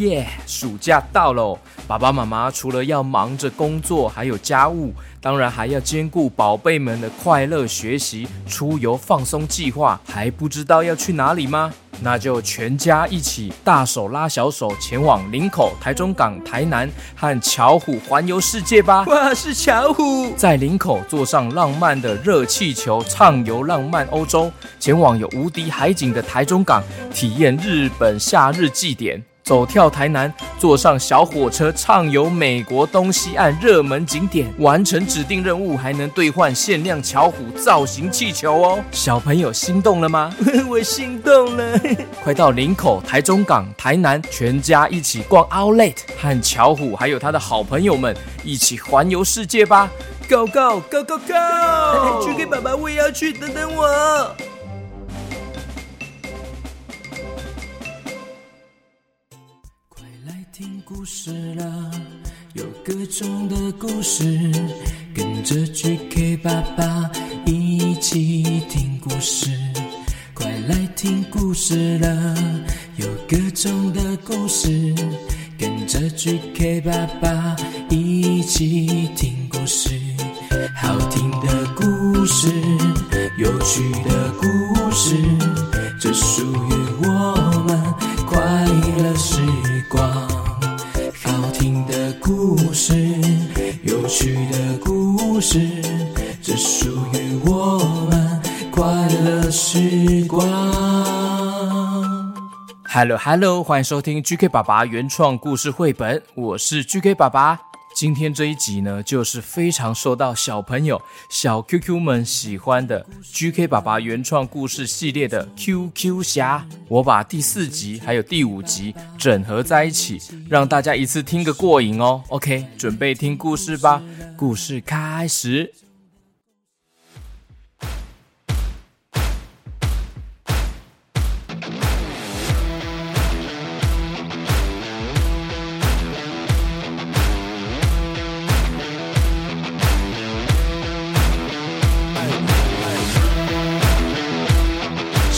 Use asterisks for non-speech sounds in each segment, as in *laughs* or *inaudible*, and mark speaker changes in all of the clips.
Speaker 1: 耶！暑假到喽，爸爸妈妈除了要忙着工作，还有家务，当然还要兼顾宝贝们的快乐学习、出游放松计划。还不知道要去哪里吗？那就全家一起大手拉小手前往林口、台中港、台南和巧虎环游世界吧！
Speaker 2: 哇，是巧虎！
Speaker 1: 在林口坐上浪漫的热气球，畅游浪漫欧洲；前往有无敌海景的台中港，体验日本夏日祭典。走跳台南，坐上小火车畅游美国东西岸热门景点，完成指定任务还能兑换限量巧虎造型气球哦！小朋友心动了吗？*laughs*
Speaker 2: 我心动了！*laughs*
Speaker 1: 快到林口、台中港、台南，全家一起逛 Outlet，和巧虎还有他的好朋友们一起环游世界吧！Go go go go go！
Speaker 2: 去给爸爸，我也要去，等等我。
Speaker 3: 故事了，有各种的故事，跟着 GK 爸爸一起听故事。快来听故事了，有各种的故事，跟着 GK 爸爸一起听故事。好听的故事，有趣的故事，这属于我们快乐时光。故事，有趣的故事，只属于我们快乐时光。
Speaker 1: Hello Hello，欢迎收听 GK 爸爸原创故事绘本，我是 GK 爸爸。今天这一集呢，就是非常受到小朋友、小 QQ 们喜欢的 GK 爸爸原创故事系列的 QQ 侠。我把第四集还有第五集整合在一起，让大家一次听个过瘾哦。OK，准备听故事吧，故事开始。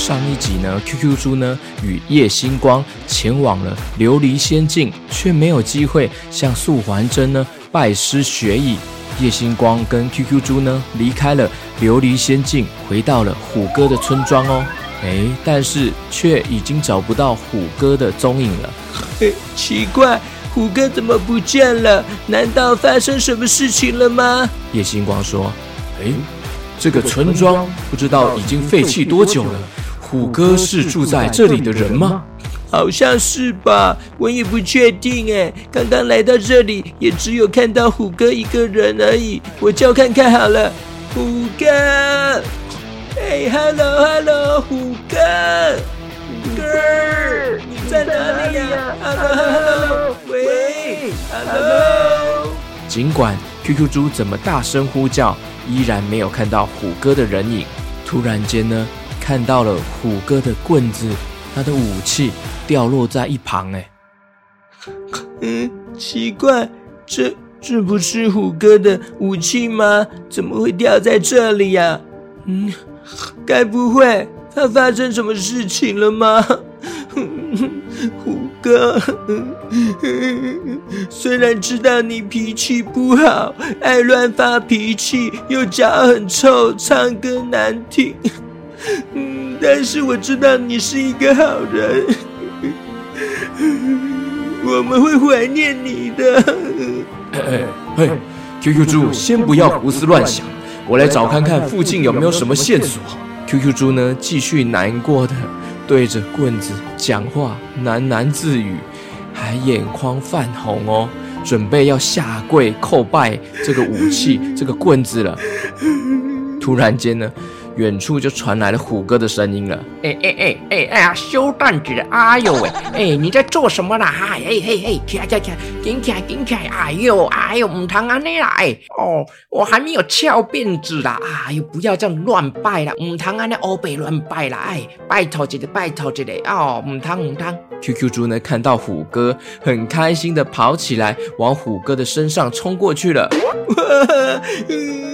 Speaker 1: 上一集呢，QQ 猪呢与叶星光前往了琉璃仙境，却没有机会向素还真呢拜师学艺。叶星光跟 QQ 猪呢离开了琉璃仙境，回到了虎哥的村庄哦。哎，但是却已经找不到虎哥的踪影了。
Speaker 2: 哎，奇怪，虎哥怎么不见了？难道发生什么事情了吗？
Speaker 1: 叶星光说：“哎，这个村庄不知道已经废弃多久了。”虎哥是住在这里的人吗？
Speaker 2: 好像是吧，我也不确定哎。刚刚来到这里，也只有看到虎哥一个人而已。我叫看看好了，虎哥。哎，Hello，Hello，虎哥，虎哥，你在哪里呀？Hello，Hello，喂，Hello。
Speaker 1: 尽管 QQ 猪怎么大声呼叫，依然没有看到虎哥的人影。突然间呢？看到了虎哥的棍子，他的武器掉落在一旁。哎，*laughs*
Speaker 2: 嗯，奇怪，这这不是虎哥的武器吗？怎么会掉在这里呀？嗯，该不会他发生什么事情了吗？*laughs* 虎哥，*laughs* 虽然知道你脾气不好，爱乱发脾气，又脚很臭，唱歌难听。嗯，但是我知道你是一个好人，*laughs* 我们会怀念你的。
Speaker 1: 哎哎嘿，QQ 猪，先不要胡思乱想，我来找看看附近有没有什么线索。QQ 猪呢，继续难过的对着棍子讲话，喃喃自语，还眼眶泛红哦，准备要下跪叩拜这个武器，这个棍子了。突然间呢。远处就传来了虎哥的声音了。
Speaker 4: 哎哎哎哎哎呀，修蛋子！哎呦喂！*laughs* 哎，你在做什么啦？哎哎哎哎，起来起来起来，紧起来顶起来！哎呦哎呦，唔通安尼啦！哎哦，我还没有翘辫子啦！哎呦，不要这样乱拜啦！唔通安尼欧北乱拜啦！哎，拜托一个拜托一个哦，唔通唔通。
Speaker 1: QQ 猪呢，看到虎哥很开心的跑起来，往虎哥的身上冲过去了。*laughs*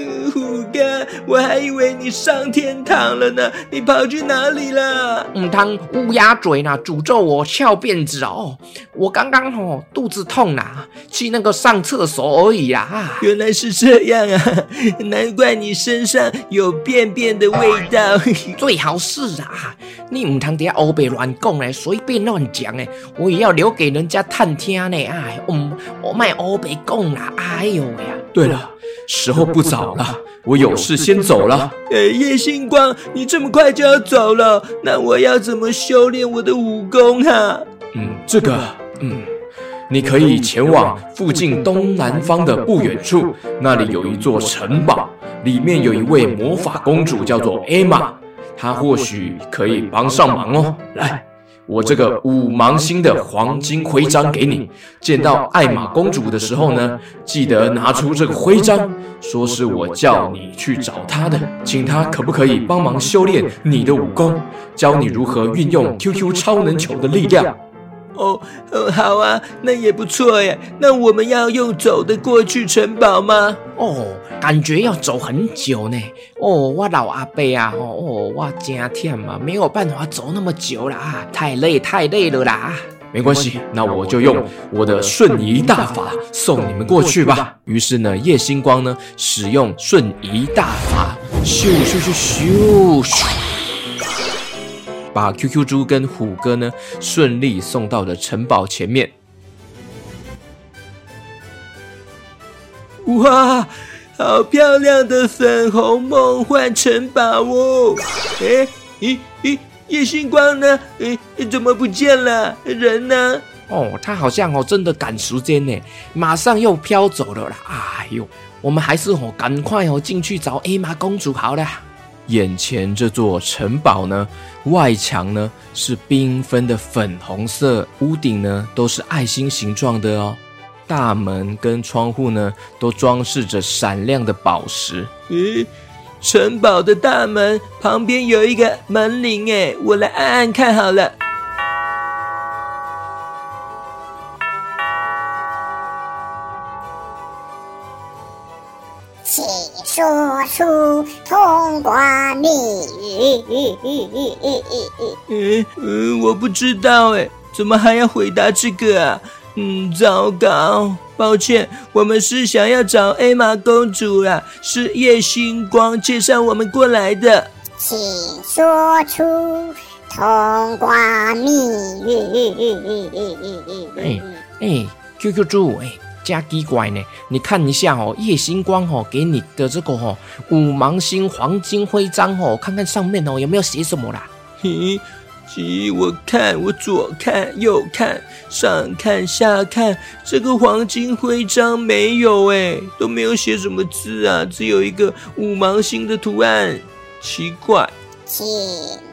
Speaker 2: 虎哥。我还以为你上天堂了呢，你跑去哪里了？
Speaker 4: 嗯，汤乌鸦嘴呢，诅咒我翘辫子哦。我刚刚哦肚子痛啦，去那个上厕所而已啦。
Speaker 2: 原来是这样啊，难怪你身上有便便的味道。
Speaker 4: 最好是啊，你唔通底下欧北乱讲嘞，随便乱讲哎，我也要留给人家探听呢。哎，嗯，我卖欧北讲啦，哎呦呀。
Speaker 1: 对了，时候不早了，我有事先走了。
Speaker 2: 哎，叶星光，你这么快就要走了，那我要怎么修炼我的武功啊？
Speaker 1: 嗯，这个，嗯，你可以前往附近东南方的不远处，那里有一座城堡，里面有一位魔法公主，叫做艾玛，她或许可以帮上忙哦。来。我这个五芒星的黄金徽章给你，见到艾玛公主的时候呢，记得拿出这个徽章，说是我叫你去找她的，请她可不可以帮忙修炼你的武功，教你如何运用 QQ 超能球的力量。
Speaker 2: 哦，哦，好啊，那也不错耶。那我们要用走的过去城堡吗？
Speaker 4: 哦，感觉要走很久呢。哦，我老阿伯啊，哦，我真忝啊，没有办法走那么久啦，太累太累了啦。
Speaker 1: 没关系，那我就用我的瞬移大法送你们过去吧。于是呢，叶星光呢，使用瞬移大法，咻咻咻咻咻。把 QQ 猪跟虎哥呢顺利送到了城堡前面。
Speaker 2: 哇，好漂亮的粉红梦幻城堡哦！哎，咦咦，叶星光呢？哎，怎么不见了？人呢？
Speaker 4: 哦，他好像哦真的赶时间呢，马上又飘走了啦！哎呦，我们还是哦赶快哦进去找艾玛公主好了。
Speaker 1: 眼前这座城堡呢，外墙呢是缤纷的粉红色，屋顶呢都是爱心形状的哦，大门跟窗户呢都装饰着闪亮的宝石。
Speaker 2: 咦，城堡的大门旁边有一个门铃哎，我来按按看好了。
Speaker 5: 出通关密语。
Speaker 2: 嗯嗯，我不知道哎，怎么还要回答这个啊？嗯，糟糕，抱歉，我们是想要找艾玛公主啊，是叶星光介绍我们过来的。
Speaker 5: 请说出通关密语。
Speaker 4: 哎哎，QQ 猪哎。加奇怪呢，你看一下哦，夜星光哦给你的这个哦五芒星黄金徽章哦，看看上面哦有没有写什么啦？
Speaker 2: 嘿，咦，我看我左看右看上看下看，这个黄金徽章没有哎，都没有写什么字啊，只有一个五芒星的图案，奇怪。
Speaker 5: 请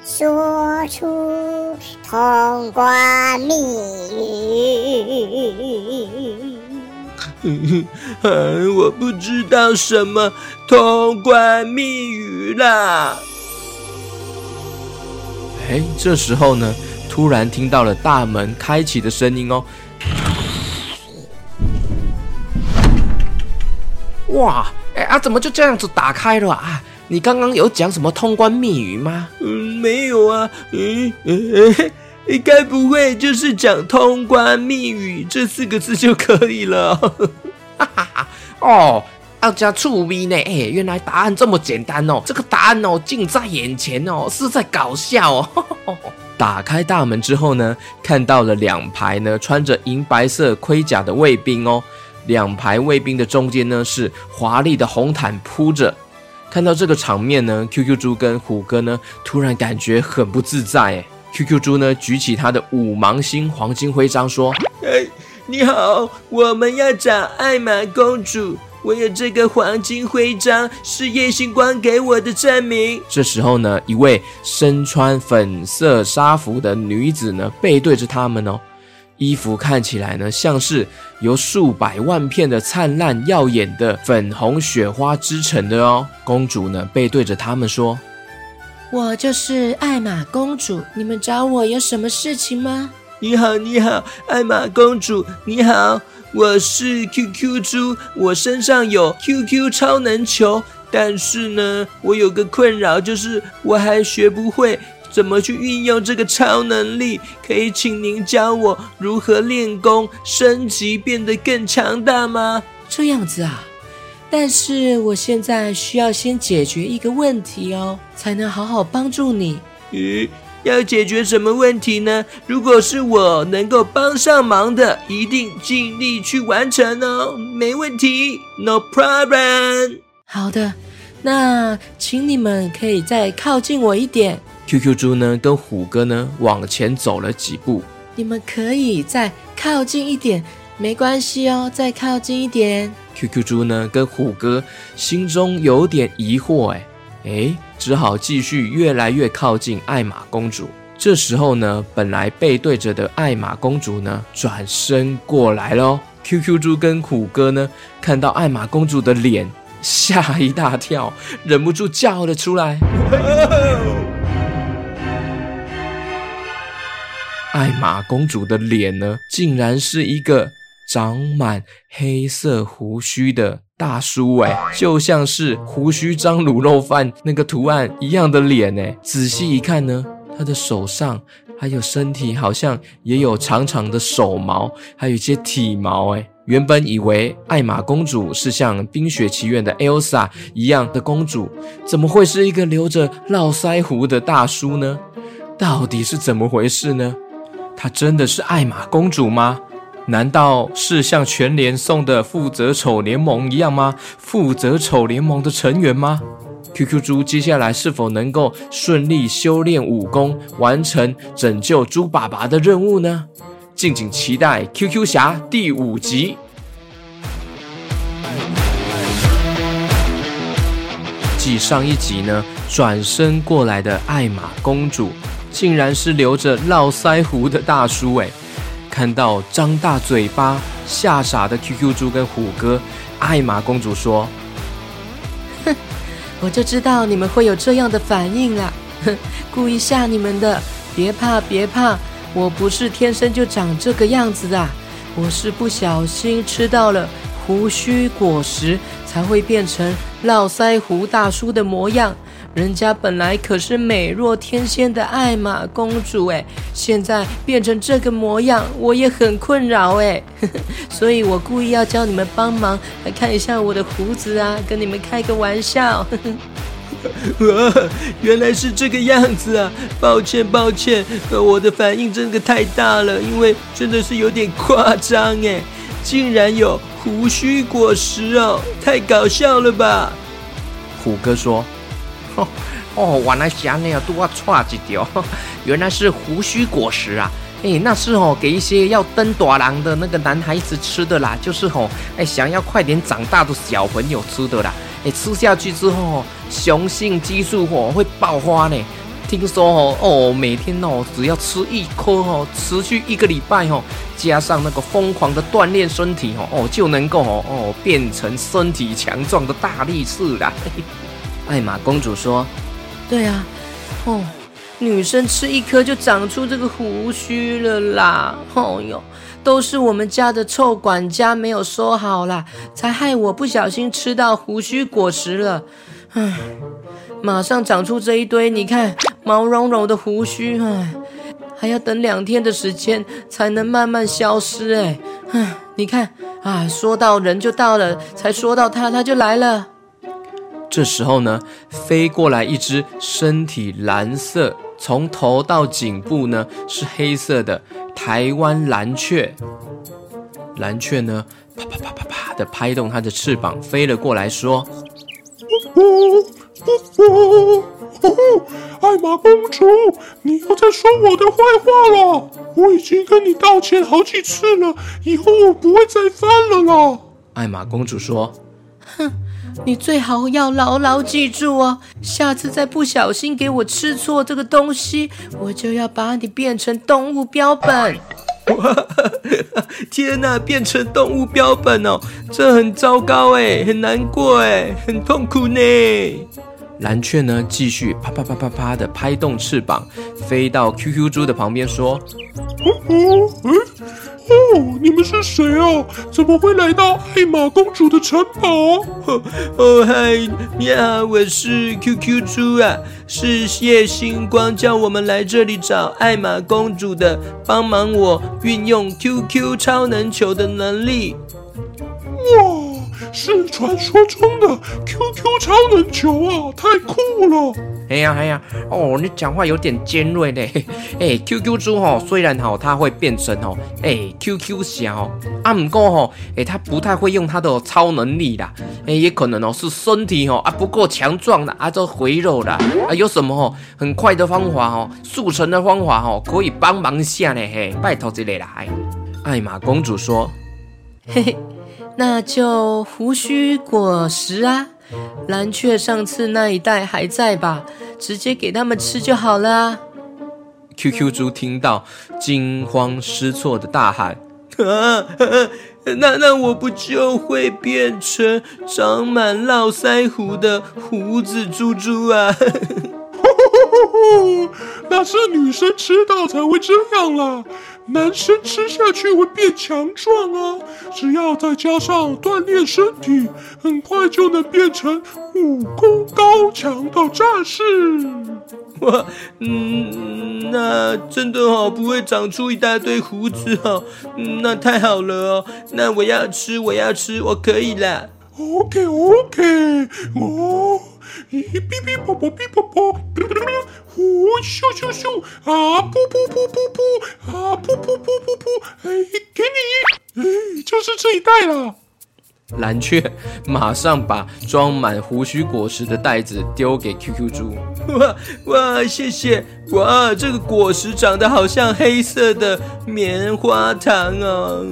Speaker 5: 说出通关密语。
Speaker 2: 嗯，我不知道什么通关密语啦。
Speaker 1: 哎，这时候呢，突然听到了大门开启的声音哦。
Speaker 4: 哇，哎啊，怎么就这样子打开了啊？你刚刚有讲什么通关密语吗？
Speaker 2: 嗯，没有啊。嗯嗯。应该不会就是讲“通关密语”这四个字就可以了。
Speaker 4: 哈哈哈！哦，要加醋味呢？哎，原来答案这么简单哦！这个答案哦，近在眼前哦，是在搞笑哦。*laughs*
Speaker 1: 打开大门之后呢，看到了两排呢穿着银白色盔甲的卫兵哦。两排卫兵的中间呢是华丽的红毯铺着。看到这个场面呢，QQ 猪跟虎哥呢突然感觉很不自在哎。QQ 猪呢，举起他的五芒星黄金徽章，说：“
Speaker 2: 哎，你好，我们要找艾玛公主。我有这个黄金徽章，是夜星光给我的证明。”
Speaker 1: 这时候呢，一位身穿粉色纱服的女子呢，背对着他们哦，衣服看起来呢，像是由数百万片的灿烂耀眼的粉红雪花织成的哦。公主呢，背对着他们说。
Speaker 6: 我就是艾玛公主，你们找我有什么事情吗？
Speaker 2: 你好，你好，艾玛公主，你好，我是 QQ 猪，我身上有 QQ 超能球，但是呢，我有个困扰，就是我还学不会怎么去运用这个超能力。可以请您教我如何练功升级，变得更强大吗？
Speaker 6: 这样子啊，但是我现在需要先解决一个问题哦，才能好好帮助你。
Speaker 2: 咦？要解决什么问题呢？如果是我能够帮上忙的，一定尽力去完成哦，没问题，No problem。
Speaker 6: 好的，那请你们可以再靠近我一点。
Speaker 1: QQ 猪呢，跟虎哥呢往前走了几步。
Speaker 6: 你们可以再靠近一点，没关系哦，再靠近一点。
Speaker 1: QQ 猪呢，跟虎哥心中有点疑惑，哎。哎，只好继续越来越靠近艾玛公主。这时候呢，本来背对着的艾玛公主呢，转身过来喽。QQ 猪跟虎哥呢，看到艾玛公主的脸，吓一大跳，忍不住叫了出来。*laughs* 艾玛公主的脸呢，竟然是一个长满黑色胡须的。大叔哎，就像是胡须张卤肉饭那个图案一样的脸哎，仔细一看呢，他的手上还有身体好像也有长长的手毛，还有一些体毛哎。原本以为艾玛公主是像《冰雪奇缘》的 Elsa 一样的公主，怎么会是一个留着络腮胡的大叔呢？到底是怎么回事呢？她真的是艾玛公主吗？难道是像全联送的负责丑联盟一样吗？负责丑联盟的成员吗？QQ 猪接下来是否能够顺利修炼武功，完成拯救猪爸爸的任务呢？敬请期待 QQ 侠第五集。继上一集呢，转身过来的艾玛公主，竟然是留着络腮胡的大叔诶。看到张大嘴巴吓傻的 QQ 猪跟虎哥，艾玛公主说：“
Speaker 6: 哼，我就知道你们会有这样的反应啦，哼，故意吓你们的。别怕，别怕，我不是天生就长这个样子的，我是不小心吃到了胡须果实，才会变成络腮胡大叔的模样。”人家本来可是美若天仙的艾玛公主哎，现在变成这个模样，我也很困扰哎，*laughs* 所以我故意要叫你们帮忙来看一下我的胡子啊，跟你们开个玩笑。*laughs*
Speaker 2: 哇，原来是这个样子啊！抱歉抱歉，我的反应真的太大了，因为真的是有点夸张哎，竟然有胡须果实哦，太搞笑了吧？
Speaker 1: 虎哥说。*laughs*
Speaker 4: 哦，原来是那样，都要差一条，*laughs* 原来是胡须果实啊！哎，那是哦，给一些要登大人的那个男孩子吃的啦，就是哦，哎，想要快点长大的小朋友吃的啦。哎，吃下去之后，雄性激素哦会爆发呢。听说哦，哦，每天哦只要吃一颗哦，持续一个礼拜哦，加上那个疯狂的锻炼身体哦，哦就能够哦哦变成身体强壮的大力士啦。嘿嘿
Speaker 6: 艾玛公主说：“对啊，哦，女生吃一颗就长出这个胡须了啦！哦哟，都是我们家的臭管家没有收好啦，才害我不小心吃到胡须果实了。唉，马上长出这一堆，你看毛茸茸的胡须，唉，还要等两天的时间才能慢慢消失。哎，唉，你看啊，说到人就到了，才说到他，他就来了。”
Speaker 1: 这时候呢，飞过来一只身体蓝色，从头到颈部呢是黑色的台湾蓝雀。蓝雀呢，啪啪啪啪啪的拍动它的翅膀，飞了过来，说：“
Speaker 7: 呜呜呜呜，艾玛公主，你又在说我的坏话了！我已经跟你道歉好几次了，以后我不会再犯了啦。”
Speaker 1: 艾玛公主说：“
Speaker 6: 哼。”你最好要牢牢记住哦，下次再不小心给我吃错这个东西，我就要把你变成动物标本。
Speaker 2: 哇，*laughs* 天哪，变成动物标本哦，这很糟糕哎，很难过哎，很痛苦呢。
Speaker 1: 蓝雀呢，继续啪啪啪啪啪的拍动翅膀，飞到 QQ 猪的旁边说：“
Speaker 7: 哦哦，哎，哦，你们是谁啊？怎么会来到艾玛公主的城堡？
Speaker 2: 哦嗨，你好，我是 QQ 猪啊，是谢星光叫我们来这里找艾玛公主的，帮忙我运用 QQ 超能球的能力。
Speaker 7: 哇！”是传说中的 QQ 超能球啊，太酷了！
Speaker 4: 哎呀哎呀，哦，你讲话有点尖锐嘞。*laughs* 哎，QQ 猪吼，虽然吼它会变身吼，哎，QQ 侠哦啊，唔过吼，哎，它不太会用它的超能力啦。哎，也可能哦是身体吼啊不够强壮的啊，这肥肉啦。啊，有什么吼很快的方法吼，速成的方法吼，可以帮忙下呢？嘿，拜托这里来。
Speaker 1: 艾玛公主说：“
Speaker 6: 嘿嘿。”那就胡须果实啊，蓝雀上次那一袋还在吧？直接给他们吃就好了。
Speaker 1: 啊 QQ 猪听到，惊慌失措的大喊：“ *laughs*
Speaker 2: 啊，那那我不就会变成长满络腮胡的胡子猪猪啊？” *laughs* *laughs*
Speaker 7: 那是女生吃到才会这样啦，男生吃下去会变强壮啊！只要再加上锻炼身体，很快就能变成武功高强的战士。*laughs*
Speaker 2: 哇，嗯，那真的哦，不会长出一大堆胡子哦，那太好了哦，那我要吃，我要吃，我可以啦。
Speaker 7: OK OK，哦。哔哔啵啵哔啵啵，呼咻咻咻啊！噗噗噗噗噗啊！噗噗噗噗噗！哎，给你，哎，就是这一袋了。
Speaker 1: 蓝雀马上把装满胡须果实的袋子丢给 QQ 猪。
Speaker 2: 哇哇，谢谢！哇，这个果实长得好像黑色的棉花糖哦，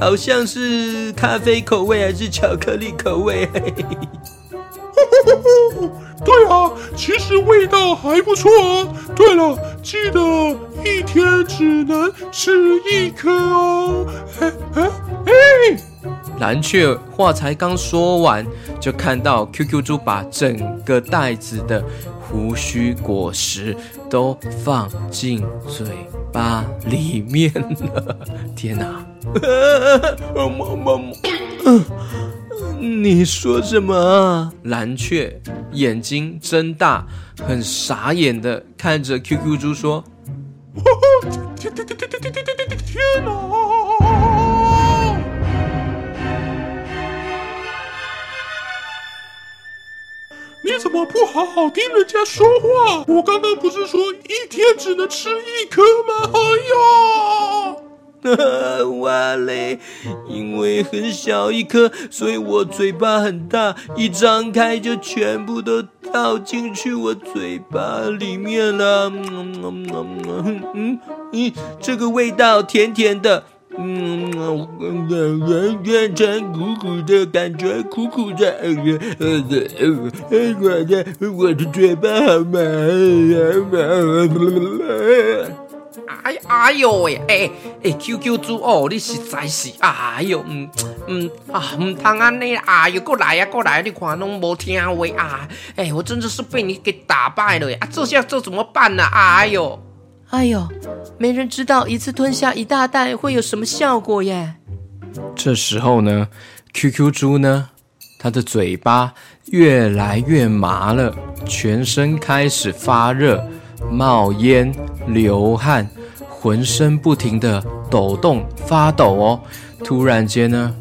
Speaker 2: 好像是咖啡口味还是巧克力口味？
Speaker 7: 对啊，其实味道还不错啊。对了，记得一天只能吃一颗哦。哎哎哎！
Speaker 1: 蓝雀话才刚说完，就看到 QQ 猪把整个袋子的胡须果实都放进嘴巴里面了。天哪！
Speaker 2: 你说什么啊？
Speaker 1: 蓝雀眼睛睁大，很傻眼的看着 QQ 猪说：“
Speaker 7: 天天天天天天天天天哪！你怎么不好好听人家说话？我刚刚不是说一天只能吃一颗吗？哎呀！” *laughs*
Speaker 2: 哇嘞！因为很小一颗，所以我嘴巴很大，一张开就全部都倒进去我嘴巴里面了。嗯嗯嗯嗯嗯，这个味道甜甜的，嗯，变成苦苦的感觉，苦苦的。呃呃呃呃，我的我的嘴巴好麻呀！
Speaker 4: 哎哎呦喂，哎哎，QQ 猪哦，你实在是，哎呦，嗯嗯啊，唔通安尼，哎呦，过来呀、啊，过来，你看拢无听话啊，哎，我真的是被你给打败了呀，啊，这下这怎么办呢、啊？哎呦，
Speaker 6: 哎呦，没人知道一次吞下一大袋会有什么效果耶。
Speaker 1: 这时候呢，QQ 猪呢，它的嘴巴越来越麻了，全身开始发热。冒烟、流汗，浑身不停地抖动、发抖哦。突然间呢，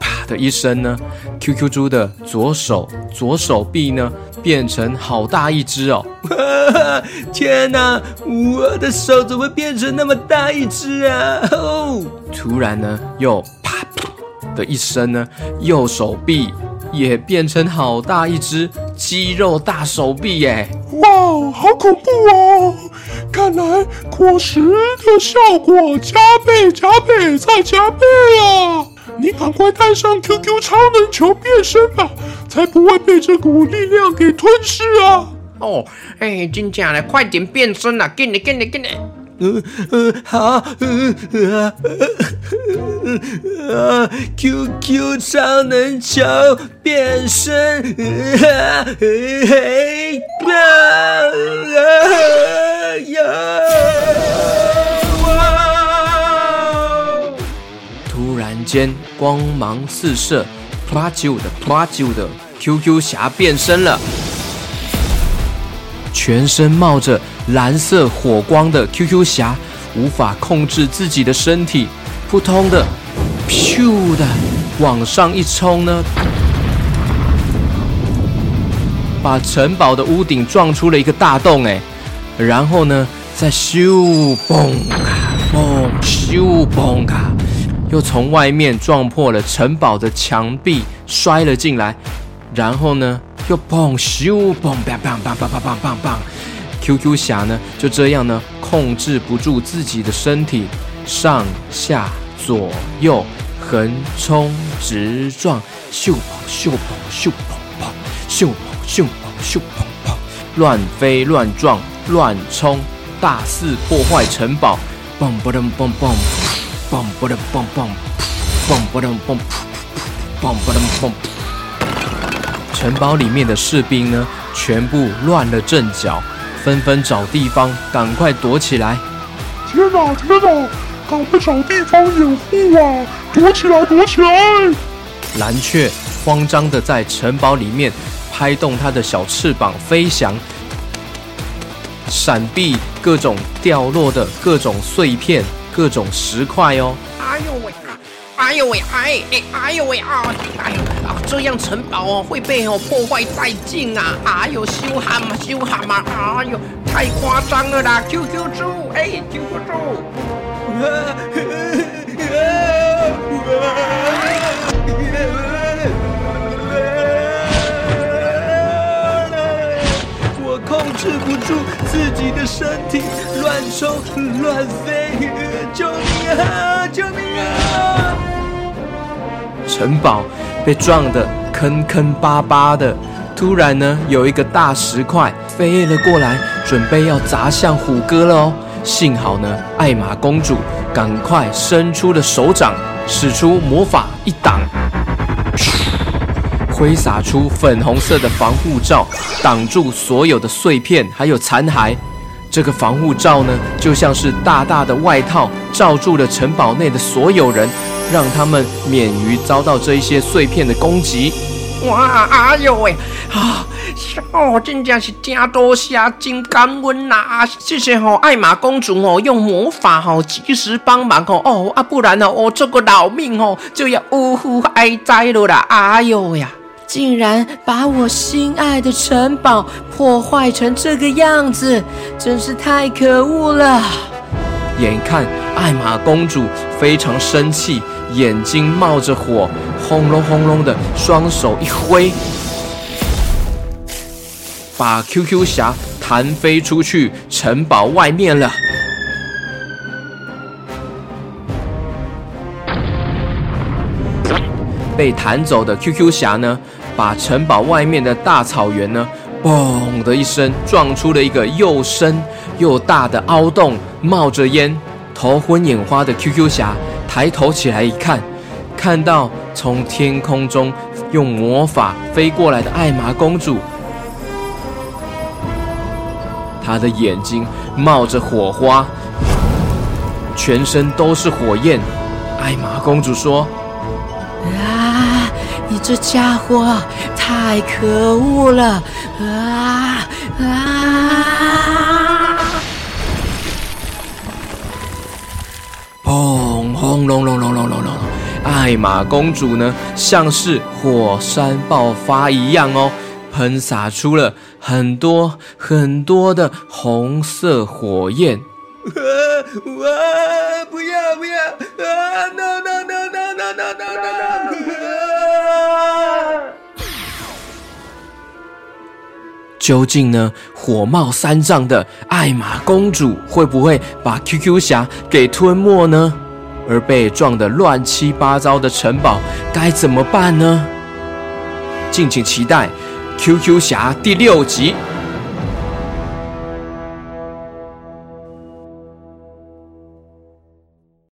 Speaker 1: 啪的一声呢，QQ 猪的左手、左手臂呢，变成好大一只哦！*laughs*
Speaker 2: 天哪，我的手怎么变成那么大一只啊？哦！
Speaker 1: 突然呢，又啪的一声呢，右手臂也变成好大一只肌肉大手臂耶！
Speaker 7: 哇，好恐怖哦！看来果实的效果加倍、加倍再加倍啊！你赶快带上 QQ 超能球变身吧，才不会被这股力量给吞噬啊！
Speaker 4: 哦，哎，真假的，快点变身啊！给你，给你，给你！
Speaker 2: 嗯嗯，好，嗯啊啊，QQ 超能球变身，啊嘿啊啊呀！
Speaker 1: 间，光芒四射，噗啦啾的噗啦啾的，QQ 侠变身了。全身冒着蓝色火光的 QQ 侠，无法控制自己的身体，扑通的，咻的往上一冲呢，把城堡的屋顶撞出了一个大洞哎，然后呢，再咻嘣卡嘣咻嘣卡，又从外面撞破了城堡的墙壁，摔了进来，然后呢。又砰咻砰砰砰砰砰砰砰砰，QQ 侠呢就这样呢控制不住自己的身体，上下左右横冲直撞，咻砰咻砰咻砰砰，咻砰咻砰咻砰砰，乱飞乱撞乱冲，大肆破坏城堡，嘣嘣噔嘣嘣，嘣嘣噔嘣嘣，嘣嘣噔嘣，嘣嘣噔嘣。城堡里面的士兵呢，全部乱了阵脚，纷纷找地方赶快躲起来。
Speaker 7: 天哪，天哪，赶快找地方掩护啊！躲起来，躲起来！
Speaker 1: 蓝雀慌张地在城堡里面拍动它的小翅膀飞翔，闪避各种掉落的各种碎片、各种石块哦。
Speaker 4: 哎呦喂！哎呦喂！哎哎哎呦喂啊！哎呦啊！这样城堡哦会被哦破坏殆尽啊！哎呦，修哈嘛，修哈嘛！哎呦，太夸张了啦！QQ 猪，哎，QQ
Speaker 2: 猪！啊。啊自己的身体，乱冲乱飞，救命啊！救命啊！
Speaker 1: 城堡被撞得坑坑巴巴的，突然呢，有一个大石块飞了过来，准备要砸向虎哥了哦。幸好呢，艾玛公主赶快伸出了手掌，使出魔法一挡，挥洒出粉红色的防护罩，挡住所有的碎片还有残骸。这个防护罩呢，就像是大大的外套，罩住了城堡内的所有人。让他们免于遭到这一些碎片的攻击。
Speaker 4: 哇，哎呦喂，啊，哦，真的是真多谢，真感恩呐！啊，谢谢哦，艾玛公主哦，用魔法哦，及时帮忙哦，哦啊，不然呢，我这个老命哦，就要呜呼哀哉了啦！哎呦呀，
Speaker 6: 竟然把我心爱的城堡破坏成这个样子，真是太可恶了！
Speaker 1: 眼看艾玛公主非常生气。眼睛冒着火，轰隆轰隆的，双手一挥，把 QQ 侠弹飞出去城堡外面了。被弹走的 QQ 侠呢，把城堡外面的大草原呢，嘣的一声撞出了一个又深又大的凹洞，冒着烟，头昏眼花的 QQ 侠。抬头起来一看，看到从天空中用魔法飞过来的艾玛公主，她的眼睛冒着火花，全身都是火焰。艾玛公主
Speaker 6: 说：“，这家伙太可恶了！啊啊！”
Speaker 1: 砰！轰隆隆隆隆隆隆！艾玛公主呢，像是火山爆发一样哦，喷洒出了很多很多的红色火焰。
Speaker 2: 啊！不要不要！啊！No no no no no no no no！
Speaker 1: 究竟呢，火冒三丈的艾玛公主会不会把 QQ 侠给吞没呢？而被撞得乱七八糟的城堡该怎么办呢？敬请期待《QQ 侠》第六集。